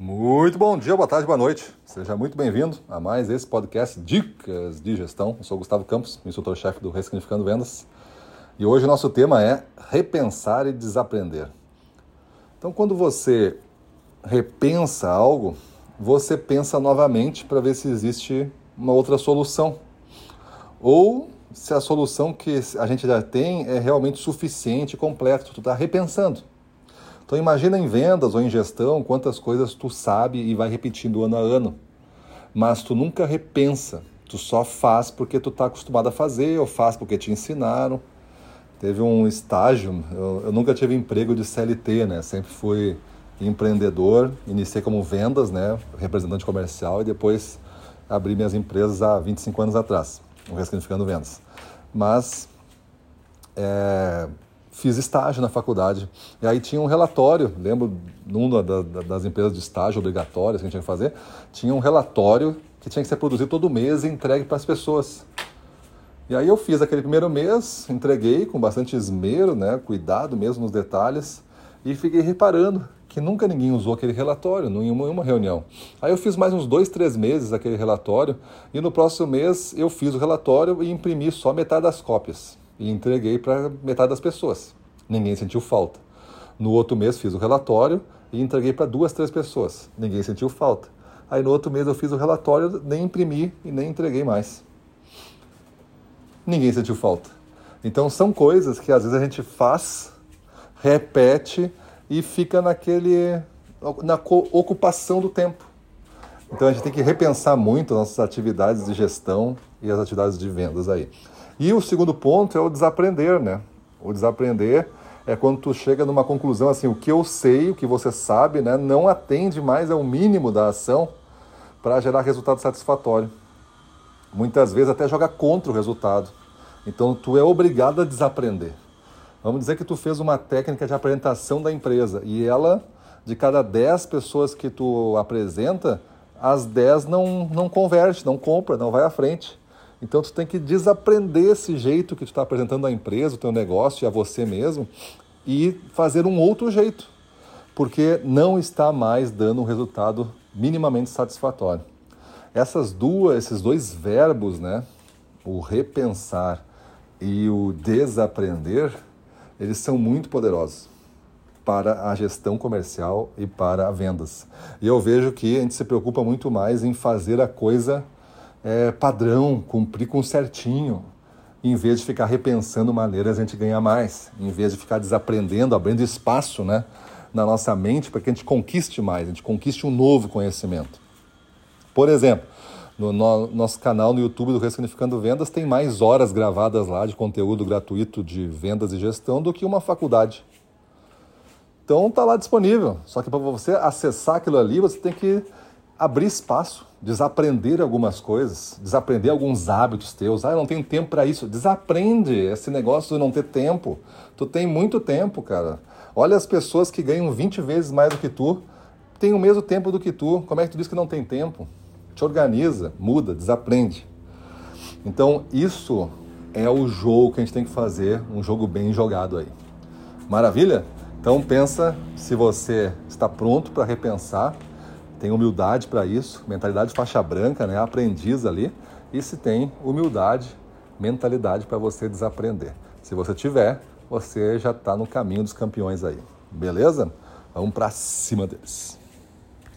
Muito bom dia, boa tarde, boa noite. Seja muito bem-vindo a mais esse podcast Dicas de Gestão. Eu sou Gustavo Campos, instrutor-chefe do Ressignificando Vendas. E hoje o nosso tema é repensar e desaprender. Então, quando você repensa algo, você pensa novamente para ver se existe uma outra solução. Ou se a solução que a gente já tem é realmente suficiente e completa. Tu está repensando. Então imagina em vendas ou em gestão quantas coisas tu sabe e vai repetindo ano a ano. Mas tu nunca repensa, tu só faz porque tu está acostumado a fazer ou faz porque te ensinaram. Teve um estágio, eu, eu nunca tive emprego de CLT, né? Sempre fui empreendedor, iniciei como vendas, né? Representante comercial e depois abri minhas empresas há 25 anos atrás, Ressignificando Vendas. Mas é, fiz estágio na faculdade. E aí tinha um relatório, lembro, numa das empresas de estágio obrigatórias que a gente tinha que fazer, tinha um relatório que tinha que ser produzido todo mês e entregue para as pessoas. E aí eu fiz aquele primeiro mês, entreguei com bastante esmero, né, cuidado mesmo nos detalhes, e fiquei reparando que nunca ninguém usou aquele relatório, em uma reunião. Aí eu fiz mais uns dois, três meses aquele relatório, e no próximo mês eu fiz o relatório e imprimi só metade das cópias e entreguei para metade das pessoas. Ninguém sentiu falta. No outro mês fiz o relatório e entreguei para duas, três pessoas. Ninguém sentiu falta. Aí no outro mês eu fiz o relatório, nem imprimi e nem entreguei mais. Ninguém sentiu falta. Então são coisas que às vezes a gente faz, repete e fica naquele na ocupação do tempo. Então a gente tem que repensar muito as nossas atividades de gestão e as atividades de vendas aí. E o segundo ponto é o desaprender, né? O desaprender é quando tu chega numa conclusão assim, o que eu sei, o que você sabe, né, não atende mais ao mínimo da ação para gerar resultado satisfatório. Muitas vezes até joga contra o resultado. Então tu é obrigado a desaprender. Vamos dizer que tu fez uma técnica de apresentação da empresa e ela, de cada 10 pessoas que tu apresenta, as 10 não, não converte, não compra, não vai à frente. Então tu tem que desaprender esse jeito que tu está apresentando a empresa, o teu negócio e a você mesmo e fazer um outro jeito, porque não está mais dando um resultado minimamente satisfatório. Essas duas, esses dois verbos, né, o repensar e o desaprender, eles são muito poderosos para a gestão comercial e para vendas. E eu vejo que a gente se preocupa muito mais em fazer a coisa é, padrão, cumprir com certinho, em vez de ficar repensando maneiras a gente ganhar mais, em vez de ficar desaprendendo, abrindo espaço né, na nossa mente para que a gente conquiste mais, a gente conquiste um novo conhecimento. Por exemplo, no, no nosso canal no YouTube do Ressignificando Vendas tem mais horas gravadas lá de conteúdo gratuito de vendas e gestão do que uma faculdade. Então está lá disponível. Só que para você acessar aquilo ali, você tem que abrir espaço, desaprender algumas coisas, desaprender alguns hábitos teus. Ah, eu não tenho tempo para isso. Desaprende esse negócio de não ter tempo. Tu tem muito tempo, cara. Olha as pessoas que ganham 20 vezes mais do que tu, têm o mesmo tempo do que tu. Como é que tu diz que não tem tempo? Te organiza, muda, desaprende. Então, isso é o jogo que a gente tem que fazer, um jogo bem jogado aí. Maravilha? Então pensa se você está pronto para repensar tem humildade para isso, mentalidade faixa branca, né? aprendiz ali, e se tem humildade, mentalidade para você desaprender. Se você tiver, você já está no caminho dos campeões aí. Beleza? Vamos para cima deles.